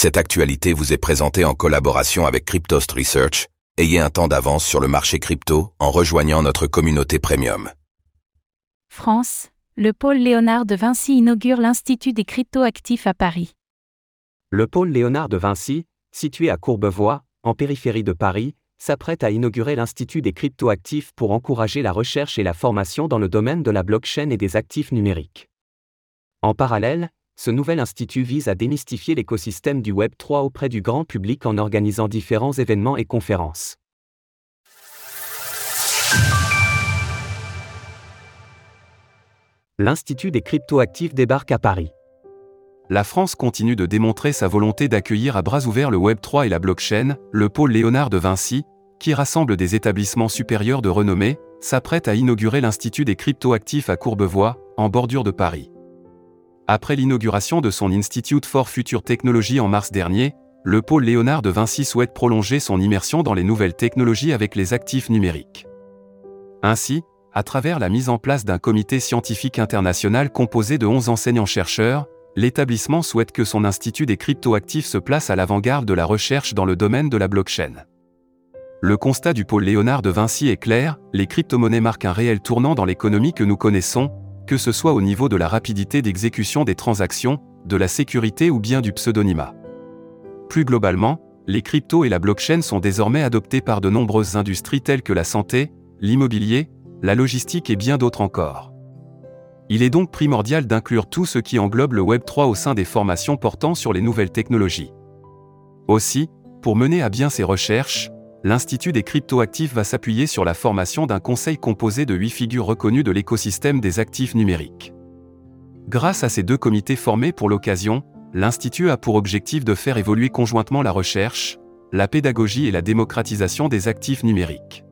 Cette actualité vous est présentée en collaboration avec Cryptost Research. Ayez un temps d'avance sur le marché crypto en rejoignant notre communauté premium. France, le pôle Léonard de Vinci inaugure l'Institut des cryptoactifs à Paris. Le pôle Léonard de Vinci, situé à Courbevoie, en périphérie de Paris, s'apprête à inaugurer l'Institut des cryptoactifs pour encourager la recherche et la formation dans le domaine de la blockchain et des actifs numériques. En parallèle, ce nouvel institut vise à démystifier l'écosystème du Web 3 auprès du grand public en organisant différents événements et conférences. L'Institut des cryptoactifs débarque à Paris. La France continue de démontrer sa volonté d'accueillir à bras ouverts le Web 3 et la blockchain, le pôle Léonard de Vinci, qui rassemble des établissements supérieurs de renommée, s'apprête à inaugurer l'Institut des cryptoactifs à Courbevoie, en bordure de Paris. Après l'inauguration de son Institute for Future Technology en mars dernier, le pôle Léonard de Vinci souhaite prolonger son immersion dans les nouvelles technologies avec les actifs numériques. Ainsi, à travers la mise en place d'un comité scientifique international composé de 11 enseignants-chercheurs, l'établissement souhaite que son institut des cryptoactifs se place à l'avant-garde de la recherche dans le domaine de la blockchain. Le constat du pôle Léonard de Vinci est clair, les crypto-monnaies marquent un réel tournant dans l'économie que nous connaissons, que ce soit au niveau de la rapidité d'exécution des transactions, de la sécurité ou bien du pseudonymat. Plus globalement, les cryptos et la blockchain sont désormais adoptés par de nombreuses industries telles que la santé, l'immobilier, la logistique et bien d'autres encore. Il est donc primordial d'inclure tout ce qui englobe le Web 3 au sein des formations portant sur les nouvelles technologies. Aussi, pour mener à bien ces recherches, l'Institut des cryptoactifs va s'appuyer sur la formation d'un conseil composé de huit figures reconnues de l'écosystème des actifs numériques. Grâce à ces deux comités formés pour l'occasion, l'Institut a pour objectif de faire évoluer conjointement la recherche, la pédagogie et la démocratisation des actifs numériques.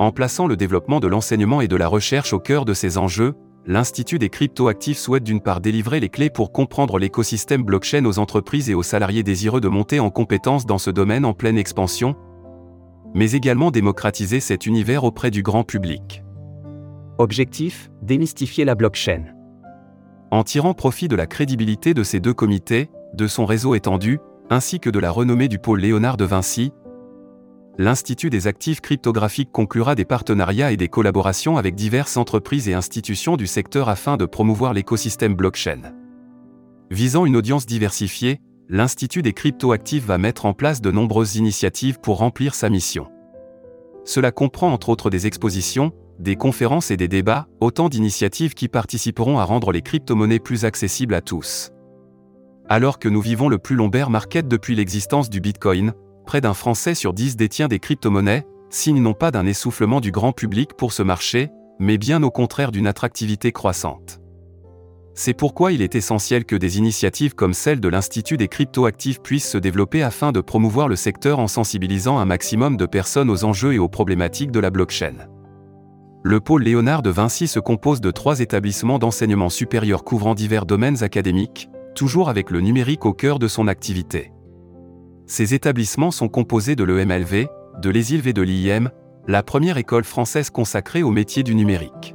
En plaçant le développement de l'enseignement et de la recherche au cœur de ces enjeux, l'Institut des cryptoactifs souhaite d'une part délivrer les clés pour comprendre l'écosystème blockchain aux entreprises et aux salariés désireux de monter en compétences dans ce domaine en pleine expansion, mais également démocratiser cet univers auprès du grand public. Objectif, démystifier la blockchain. En tirant profit de la crédibilité de ces deux comités, de son réseau étendu, ainsi que de la renommée du pôle Léonard de Vinci, l'Institut des actifs cryptographiques conclura des partenariats et des collaborations avec diverses entreprises et institutions du secteur afin de promouvoir l'écosystème blockchain. Visant une audience diversifiée, l'Institut des cryptoactifs va mettre en place de nombreuses initiatives pour remplir sa mission. Cela comprend entre autres des expositions, des conférences et des débats, autant d'initiatives qui participeront à rendre les crypto-monnaies plus accessibles à tous. Alors que nous vivons le plus long bear market depuis l'existence du Bitcoin, près d'un Français sur dix détient des crypto-monnaies, signe non pas d'un essoufflement du grand public pour ce marché, mais bien au contraire d'une attractivité croissante. C'est pourquoi il est essentiel que des initiatives comme celle de l'Institut des cryptoactifs puissent se développer afin de promouvoir le secteur en sensibilisant un maximum de personnes aux enjeux et aux problématiques de la blockchain. Le pôle Léonard de Vinci se compose de trois établissements d'enseignement supérieur couvrant divers domaines académiques, toujours avec le numérique au cœur de son activité. Ces établissements sont composés de l'EMLV, de l'ESILV et de l'IIM, la première école française consacrée au métier du numérique.